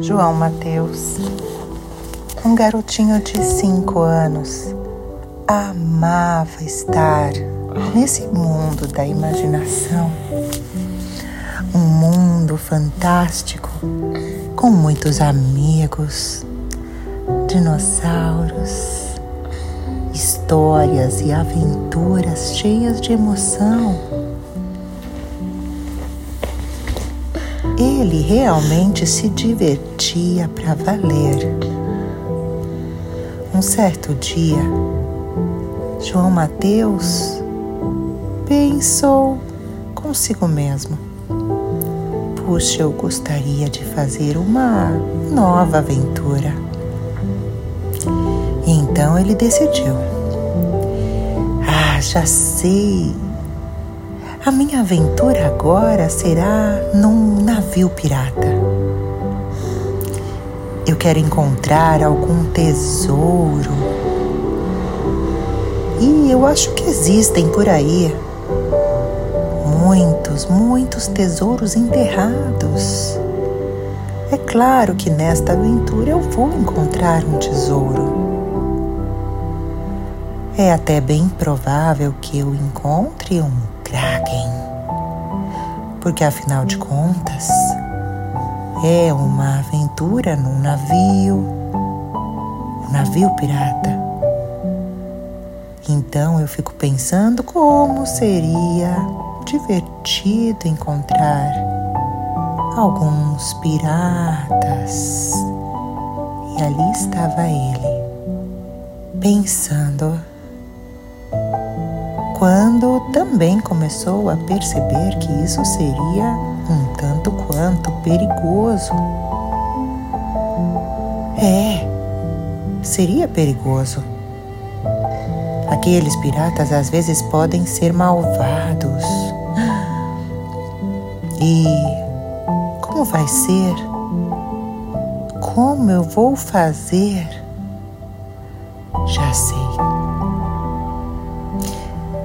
João Mateus, um garotinho de cinco anos, amava estar nesse mundo da imaginação. Um mundo fantástico com muitos amigos, dinossauros, histórias e aventuras cheias de emoção. Ele realmente se divertia para valer. Um certo dia, João Mateus pensou consigo mesmo: Puxa, eu gostaria de fazer uma nova aventura. Então ele decidiu: Ah, já sei a minha aventura agora será num navio pirata. Eu quero encontrar algum tesouro. E eu acho que existem por aí muitos, muitos tesouros enterrados. É claro que nesta aventura eu vou encontrar um tesouro. É até bem provável que eu encontre um. Porque afinal de contas, é uma aventura num navio, um navio pirata. Então eu fico pensando como seria divertido encontrar alguns piratas. E ali estava ele, pensando quando também começou a perceber que isso seria um tanto quanto perigoso. É, seria perigoso. Aqueles piratas às vezes podem ser malvados. E como vai ser? Como eu vou fazer?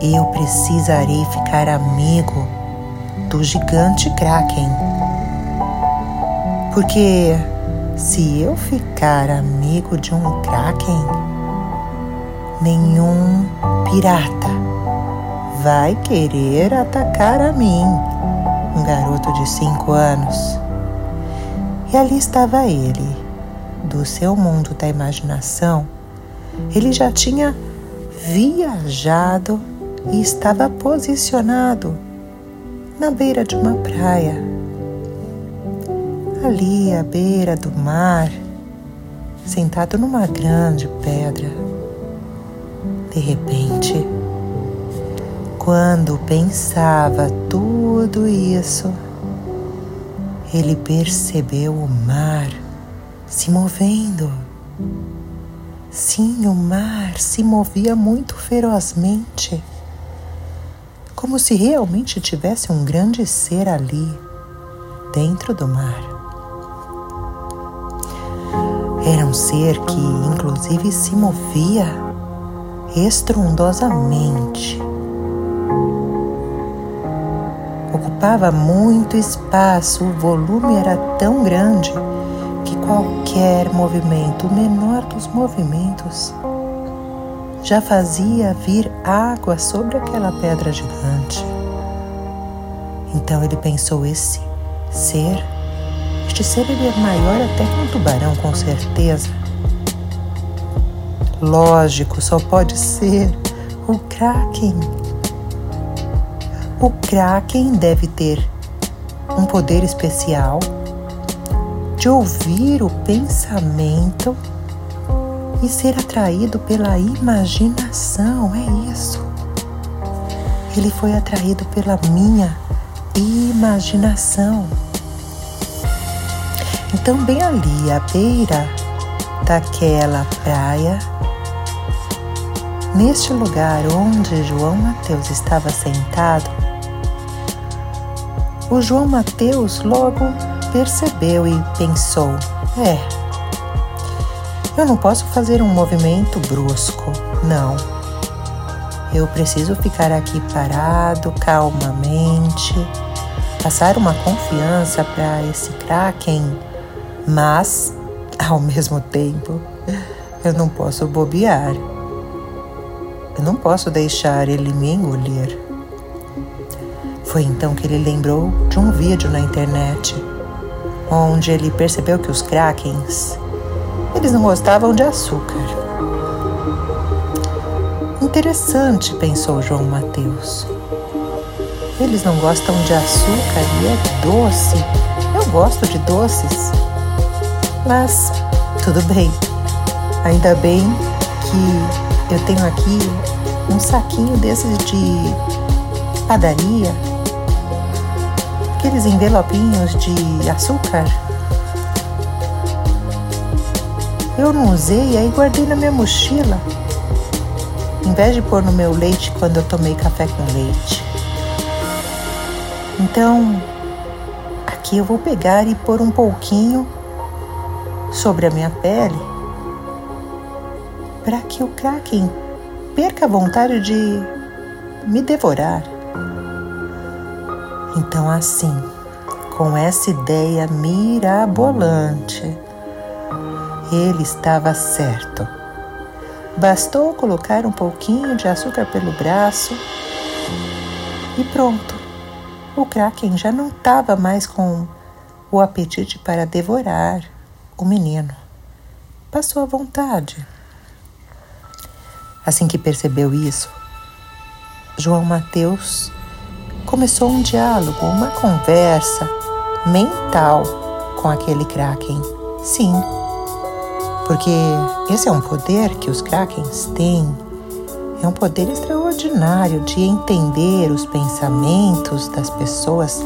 Eu precisarei ficar amigo do gigante Kraken. Porque se eu ficar amigo de um Kraken, nenhum pirata vai querer atacar a mim, um garoto de cinco anos. E ali estava ele, do seu mundo da imaginação. Ele já tinha viajado e estava posicionado na beira de uma praia. Ali à beira do mar, sentado numa grande pedra. De repente, quando pensava tudo isso, ele percebeu o mar se movendo. Sim, o mar se movia muito ferozmente como se realmente tivesse um grande ser ali, dentro do mar. Era um ser que, inclusive, se movia estrondosamente. Ocupava muito espaço, o volume era tão grande que qualquer movimento, o menor dos movimentos, já fazia vir água sobre aquela pedra gigante. Então ele pensou: esse ser, este ser ele é maior até que um tubarão, com certeza. Lógico, só pode ser o Kraken. O Kraken deve ter um poder especial de ouvir o pensamento e ser atraído pela imaginação, é isso. Ele foi atraído pela minha imaginação. Então, bem ali, à beira daquela praia, neste lugar onde João Mateus estava sentado, o João Mateus logo percebeu e pensou: é, eu não posso fazer um movimento brusco, não. Eu preciso ficar aqui parado, calmamente, passar uma confiança para esse Kraken Mas, ao mesmo tempo, eu não posso bobear. Eu não posso deixar ele me engolir. Foi então que ele lembrou de um vídeo na internet, onde ele percebeu que os krakens, eles não gostavam de açúcar. Interessante, pensou João Mateus. Eles não gostam de açúcar e é doce. Eu gosto de doces. Mas tudo bem. Ainda bem que eu tenho aqui um saquinho desses de padaria, aqueles envelopinhos de açúcar. Eu não usei, aí guardei na minha mochila. Em vez de pôr no meu leite quando eu tomei café com leite. Então, aqui eu vou pegar e pôr um pouquinho sobre a minha pele para que o Kraken perca a vontade de me devorar. Então, assim, com essa ideia mirabolante, ele estava certo. Bastou colocar um pouquinho de açúcar pelo braço e pronto. O Kraken já não estava mais com o apetite para devorar o menino. Passou à vontade. Assim que percebeu isso, João Mateus começou um diálogo, uma conversa mental com aquele Kraken. Sim, porque esse é um poder que os Krakens têm. É um poder extraordinário de entender os pensamentos das pessoas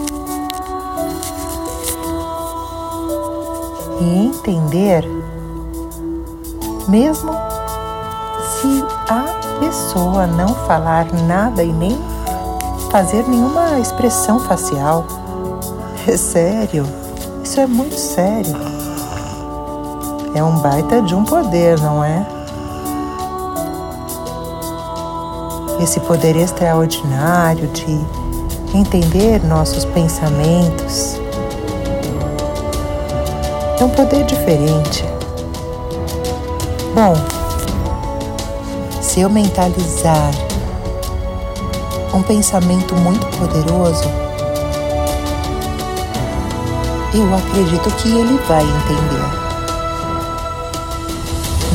e entender, mesmo se a pessoa não falar nada e nem fazer nenhuma expressão facial. É sério, isso é muito sério. É um baita de um poder, não é? Esse poder extraordinário de entender nossos pensamentos é um poder diferente. Bom, se eu mentalizar um pensamento muito poderoso, eu acredito que ele vai entender.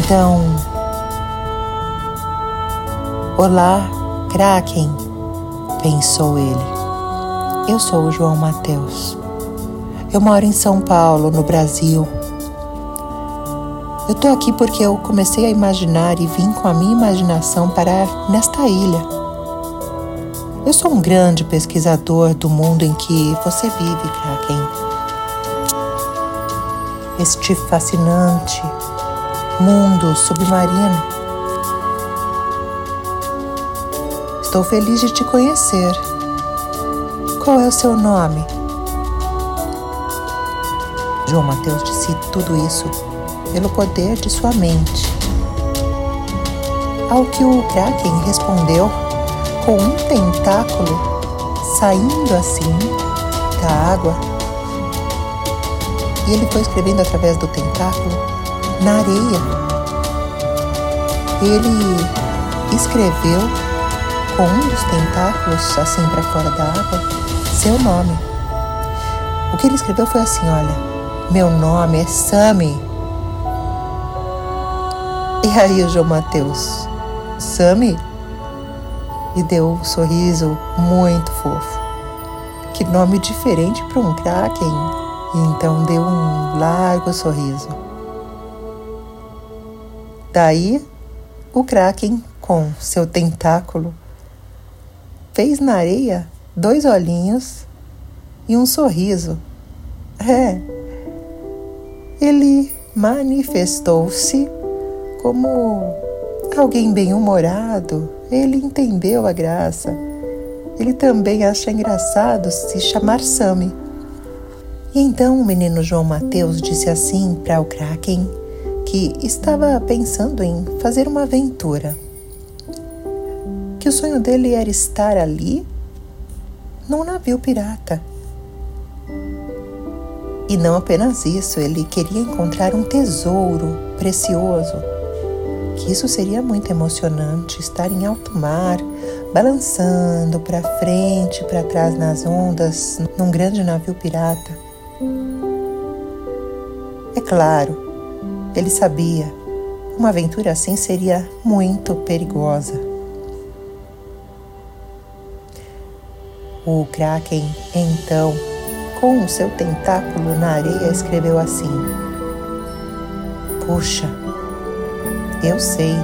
Então, olá, Kraken, pensou ele. Eu sou o João Mateus. Eu moro em São Paulo, no Brasil. Eu tô aqui porque eu comecei a imaginar e vim com a minha imaginação parar nesta ilha. Eu sou um grande pesquisador do mundo em que você vive, Kraken. Este fascinante mundo submarino. Estou feliz de te conhecer. Qual é o seu nome? João Mateus disse tudo isso pelo poder de sua mente. Ao que o Kraken respondeu com um tentáculo saindo assim da água. E ele foi escrevendo através do tentáculo na areia. Ele escreveu com um dos tentáculos assim para fora da água seu nome. O que ele escreveu foi assim: olha. Meu nome é Sami. E aí o João Mateus, Sami? E deu um sorriso muito fofo. Que nome diferente para um Kraken. E então deu um largo sorriso. Daí, o Kraken, com seu tentáculo, fez na areia dois olhinhos e um sorriso. É, ele manifestou-se como alguém bem-humorado. Ele entendeu a graça. Ele também acha engraçado se chamar Sami. E então o menino João Mateus disse assim para o Kraken que estava pensando em fazer uma aventura. Que o sonho dele era estar ali num navio pirata E não apenas isso, ele queria encontrar um tesouro precioso. Que isso seria muito emocionante, estar em alto mar, balançando para frente, para trás nas ondas, num grande navio pirata. É claro, ele sabia, uma aventura assim seria muito perigosa. O Kraken, então, com o seu tentáculo na areia, escreveu assim: Puxa, eu sei.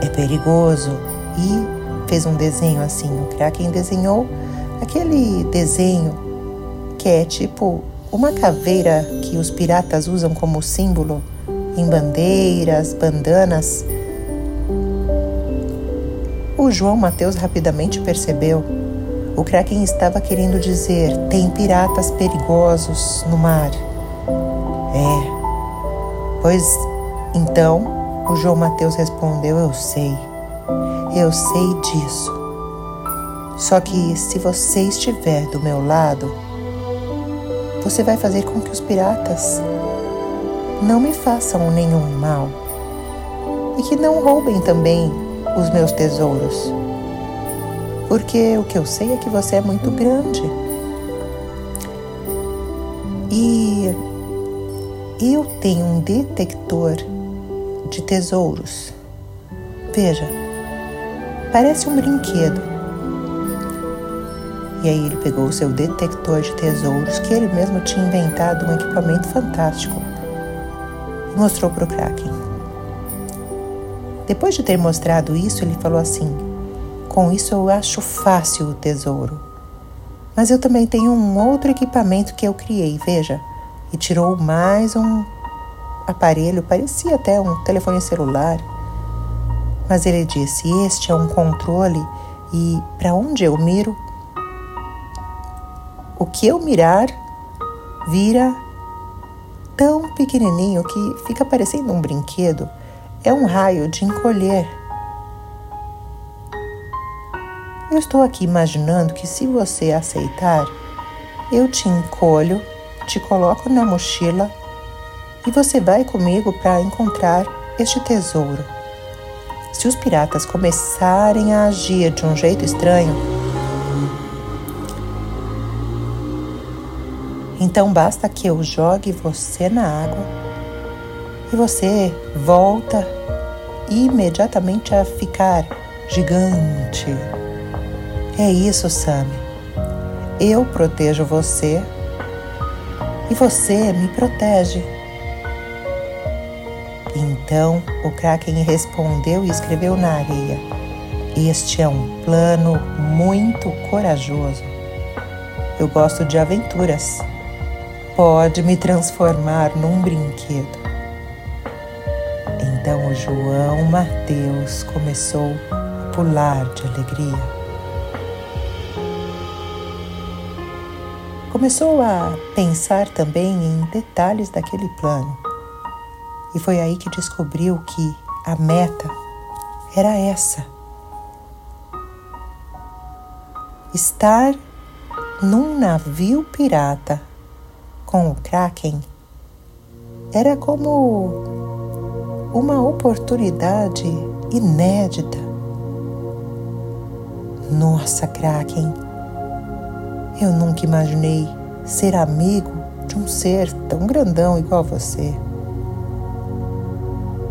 É perigoso. E fez um desenho assim. O Kraken desenhou aquele desenho que é tipo uma caveira que os piratas usam como símbolo em bandeiras, bandanas. O João Mateus rapidamente percebeu. O Kraken estava querendo dizer: tem piratas perigosos no mar. É. Pois então, o João Mateus respondeu: Eu sei. Eu sei disso. Só que se você estiver do meu lado, você vai fazer com que os piratas não me façam nenhum mal e que não roubem também os meus tesouros. Porque o que eu sei é que você é muito grande. E eu tenho um detector de tesouros. Veja, parece um brinquedo e aí ele pegou seu detector de tesouros, que ele mesmo tinha inventado um equipamento fantástico, e mostrou para o Kraken. Depois de ter mostrado isso, ele falou assim: Com isso eu acho fácil o tesouro. Mas eu também tenho um outro equipamento que eu criei, veja. E tirou mais um aparelho, parecia até um telefone celular. Mas ele disse: Este é um controle e para onde eu miro, o que eu mirar vira tão pequenininho que fica parecendo um brinquedo. É um raio de encolher. Eu estou aqui imaginando que se você aceitar, eu te encolho, te coloco na mochila e você vai comigo para encontrar este tesouro. Se os piratas começarem a agir de um jeito estranho, Então basta que eu jogue você na água e você volta imediatamente a ficar gigante. É isso, Sammy. Eu protejo você e você me protege. Então o Kraken respondeu e escreveu na areia: Este é um plano muito corajoso. Eu gosto de aventuras pode me transformar num brinquedo. Então o João Mateus começou a pular de alegria. Começou a pensar também em detalhes daquele plano. E foi aí que descobriu que a meta era essa: estar num navio pirata com o Kraken era como uma oportunidade inédita. Nossa, Kraken, eu nunca imaginei ser amigo de um ser tão grandão igual você.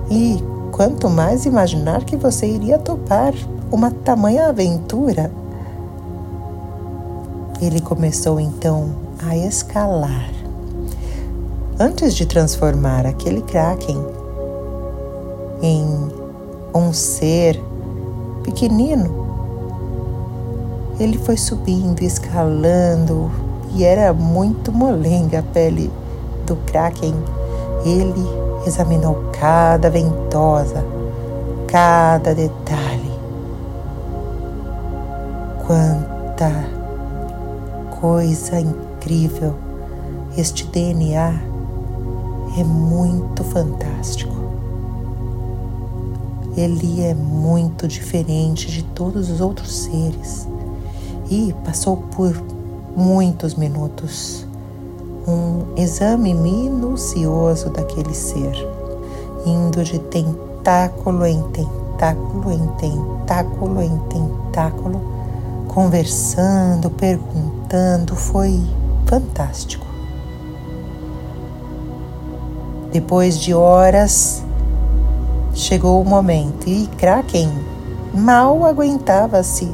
E quanto mais imaginar que você iria topar uma tamanha aventura. Ele começou então a escalar antes de transformar aquele Kraken em um ser pequenino, ele foi subindo, escalando e era muito molenga a pele do Kraken. Ele examinou cada ventosa, cada detalhe. Quanta coisa incrível este DNA é muito fantástico. Ele é muito diferente de todos os outros seres e passou por muitos minutos um exame minucioso daquele ser, indo de tentáculo em tentáculo em tentáculo em tentáculo, conversando, perguntando, foi fantástico. Depois de horas, chegou o momento e Kraken mal aguentava-se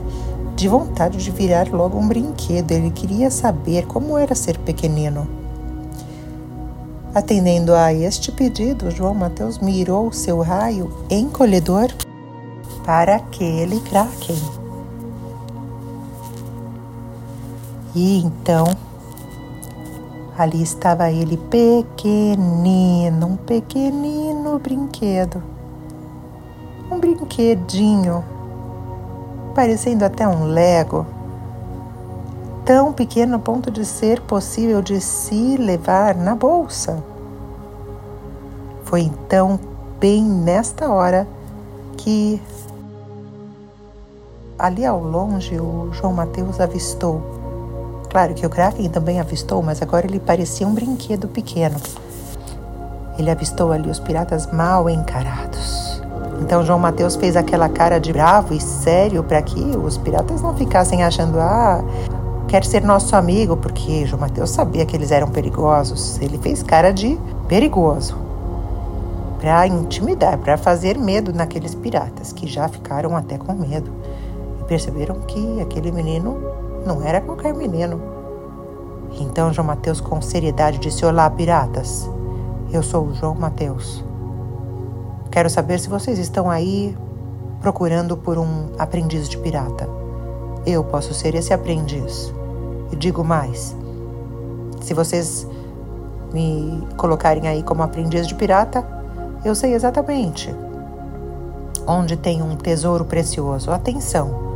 de vontade de virar logo um brinquedo. Ele queria saber como era ser pequenino. Atendendo a este pedido, João Mateus mirou seu raio encolhedor para aquele Kraken. E então, ali estava ele pequenino, um pequenino brinquedo. Um brinquedinho, parecendo até um Lego tão pequeno a ponto de ser possível de se levar na bolsa. Foi então, bem nesta hora, que ali ao longe o João Mateus avistou. Claro que o Kraken também avistou, mas agora ele parecia um brinquedo pequeno. Ele avistou ali os piratas mal encarados. Então João Mateus fez aquela cara de bravo e sério para que os piratas não ficassem achando, ah, quer ser nosso amigo, porque João Mateus sabia que eles eram perigosos. Ele fez cara de perigoso para intimidar, para fazer medo naqueles piratas que já ficaram até com medo e perceberam que aquele menino não era qualquer menino. Então João Mateus com seriedade disse: "Olá, piratas. Eu sou o João Mateus. Quero saber se vocês estão aí procurando por um aprendiz de pirata. Eu posso ser esse aprendiz. E digo mais: se vocês me colocarem aí como aprendiz de pirata, eu sei exatamente onde tem um tesouro precioso. Atenção!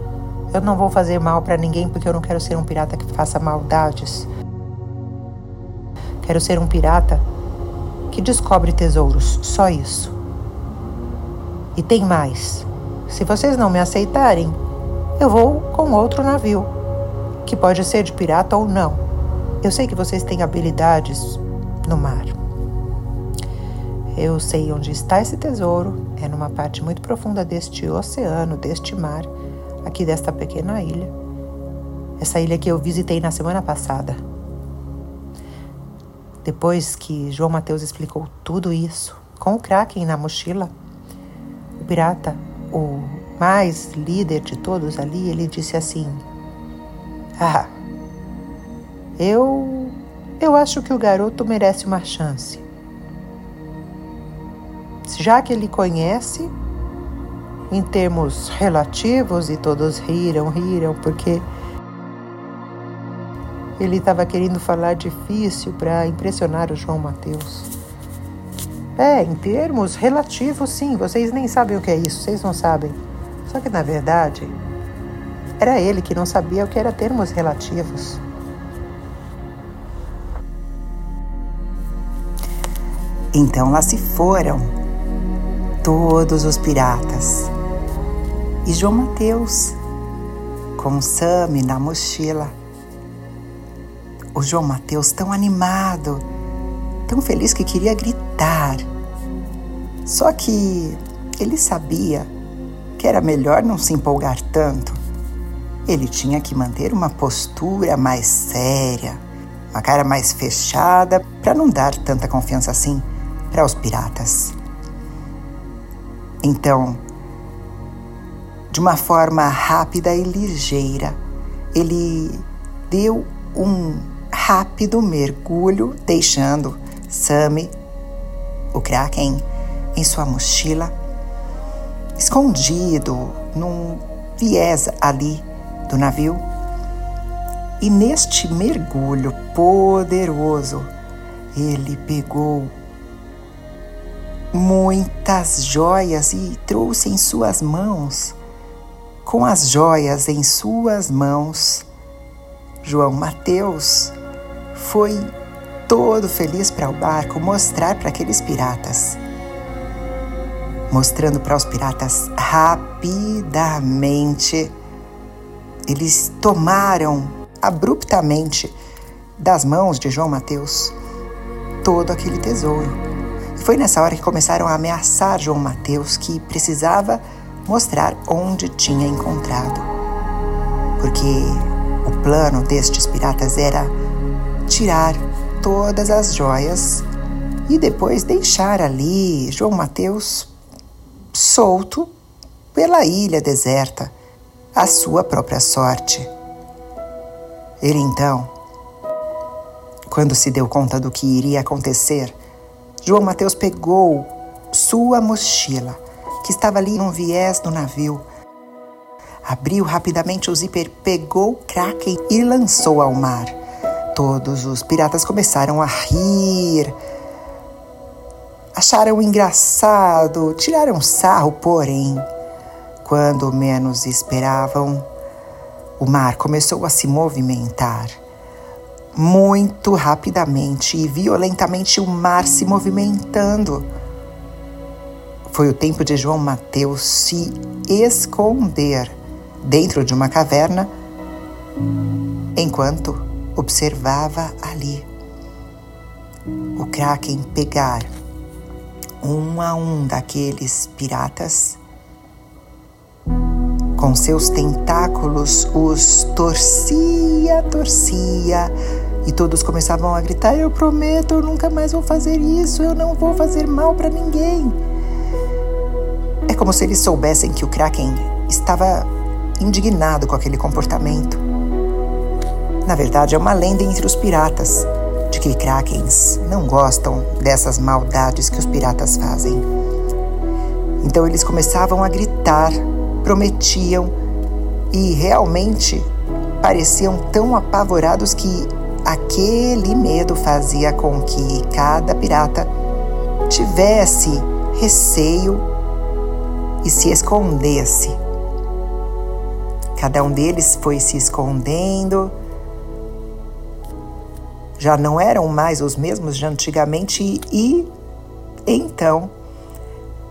Eu não vou fazer mal para ninguém porque eu não quero ser um pirata que faça maldades. Quero ser um pirata que descobre tesouros, só isso. E tem mais. Se vocês não me aceitarem, eu vou com outro navio que pode ser de pirata ou não. Eu sei que vocês têm habilidades no mar. Eu sei onde está esse tesouro, é numa parte muito profunda deste oceano, deste mar, aqui desta pequena ilha. Essa ilha que eu visitei na semana passada. Depois que João Mateus explicou tudo isso, com o Kraken na mochila, o pirata, o mais líder de todos ali, ele disse assim: ah, eu. Eu acho que o garoto merece uma chance. Já que ele conhece, em termos relativos, e todos riram, riram, porque ele estava querendo falar difícil para impressionar o João Mateus. É, em termos relativos, sim, vocês nem sabem o que é isso, vocês não sabem. Só que na verdade, era ele que não sabia o que eram termos relativos. Então lá se foram todos os piratas e João Mateus com Sami na mochila. O João Mateus tão animado, tão feliz que queria gritar. Só que ele sabia que era melhor não se empolgar tanto ele tinha que manter uma postura mais séria, uma cara mais fechada, para não dar tanta confiança assim para os piratas. Então, de uma forma rápida e ligeira, ele deu um rápido mergulho, deixando Sammy, o Kraken, em sua mochila, escondido num viés ali do navio. E neste mergulho poderoso, ele pegou muitas joias e trouxe em suas mãos. Com as joias em suas mãos, João Mateus foi todo feliz para o barco mostrar para aqueles piratas. Mostrando para os piratas rapidamente eles tomaram abruptamente das mãos de João Mateus todo aquele tesouro. Foi nessa hora que começaram a ameaçar João Mateus que precisava mostrar onde tinha encontrado. Porque o plano destes piratas era tirar todas as joias e depois deixar ali João Mateus solto pela ilha deserta, à sua própria sorte. Ele então, quando se deu conta do que iria acontecer, João Mateus pegou sua mochila, que estava ali num viés do navio, abriu rapidamente o zíper, pegou o Kraken e lançou ao mar. Todos os piratas começaram a rir, acharam engraçado, tiraram sarro, porém, quando menos esperavam, o mar começou a se movimentar. Muito rapidamente e violentamente o mar se movimentando. Foi o tempo de João Mateus se esconder dentro de uma caverna enquanto observava ali o Kraken pegar um a um daqueles piratas. Com seus tentáculos os torcia, torcia, e todos começavam a gritar: Eu prometo, eu nunca mais vou fazer isso, eu não vou fazer mal para ninguém. Como se eles soubessem que o Kraken estava indignado com aquele comportamento na verdade, é uma lenda entre os piratas de que krakens não gostam dessas maldades que os piratas fazem. Então eles começavam a gritar, prometiam e realmente pareciam tão apavorados que aquele medo fazia com que cada pirata tivesse receio e se escondesse. Cada um deles foi se escondendo já não eram mais os mesmos de antigamente e então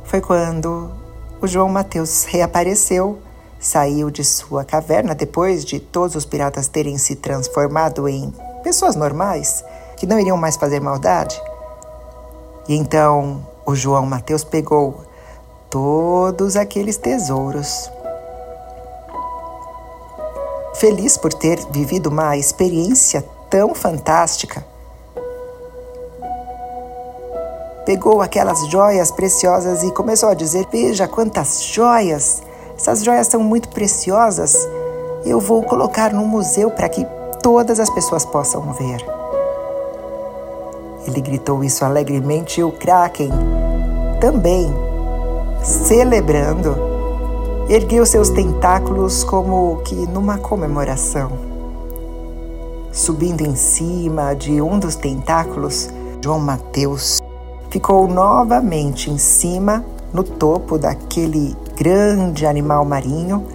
foi quando o João Mateus reapareceu, saiu de sua caverna depois de todos os piratas terem se transformado em pessoas normais que não iriam mais fazer maldade. E então o João Mateus pegou todos aqueles tesouros. Feliz por ter vivido uma experiência tão fantástica. Pegou aquelas joias preciosas e começou a dizer: Veja quantas joias! Essas joias são muito preciosas. Eu vou colocar no museu para que todas as pessoas possam ver. Ele gritou isso alegremente e o Kraken também, celebrando, ergueu seus tentáculos como que numa comemoração. Subindo em cima de um dos tentáculos, João Mateus ficou novamente em cima, no topo daquele grande animal marinho,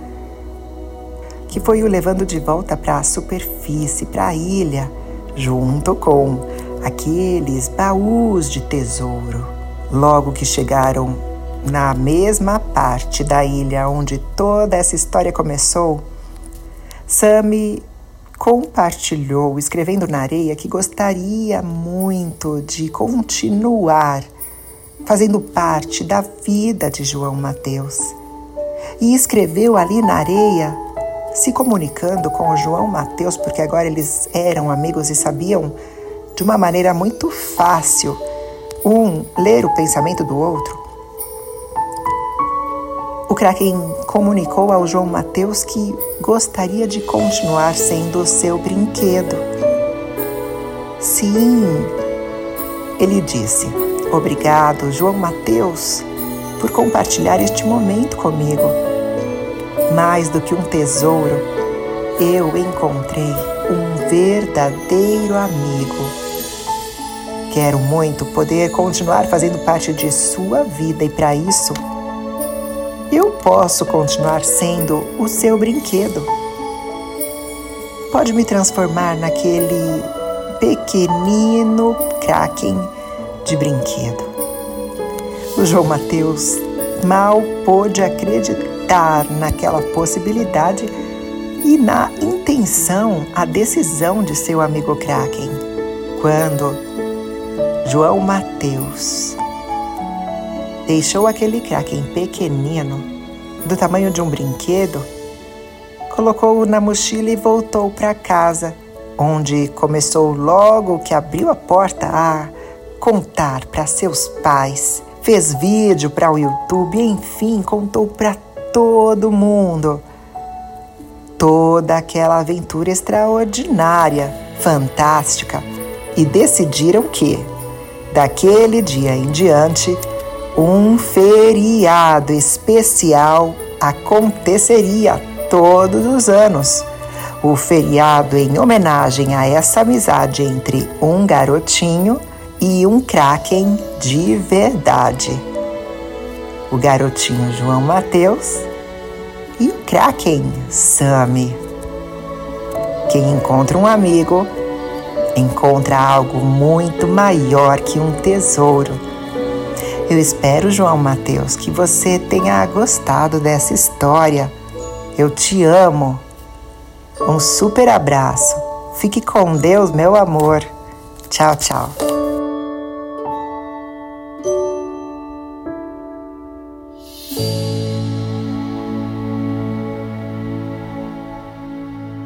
que foi o levando de volta para a superfície, para a ilha, junto com aqueles baús de tesouro. Logo que chegaram na mesma parte da ilha onde toda essa história começou, Sammy compartilhou, escrevendo na areia, que gostaria muito de continuar fazendo parte da vida de João Mateus. E escreveu ali na areia, se comunicando com o João Mateus, porque agora eles eram amigos e sabiam de uma maneira muito fácil um ler o pensamento do outro. O Kraken comunicou ao João Mateus que gostaria de continuar sendo seu brinquedo. Sim, ele disse. Obrigado, João Mateus, por compartilhar este momento comigo. Mais do que um tesouro, eu encontrei um verdadeiro amigo. Quero muito poder continuar fazendo parte de sua vida e para isso eu posso continuar sendo o seu brinquedo. Pode me transformar naquele pequenino Kraken de brinquedo. O João Mateus mal pôde acreditar naquela possibilidade e na intenção, a decisão de seu amigo Kraken. Quando João Mateus deixou aquele Kraken pequenino, do tamanho de um brinquedo, colocou-o na mochila e voltou para casa, onde começou logo que abriu a porta a contar para seus pais, fez vídeo para o YouTube enfim contou para todo mundo. Toda aquela aventura extraordinária, fantástica, e decidiram que, daquele dia em diante, um feriado especial aconteceria todos os anos. O feriado em homenagem a essa amizade entre um garotinho e um kraken de verdade. O garotinho João Mateus e o kraken Sami. Quem encontra um amigo encontra algo muito maior que um tesouro. Eu espero, João Mateus, que você tenha gostado dessa história. Eu te amo. Um super abraço. Fique com Deus, meu amor. Tchau, tchau.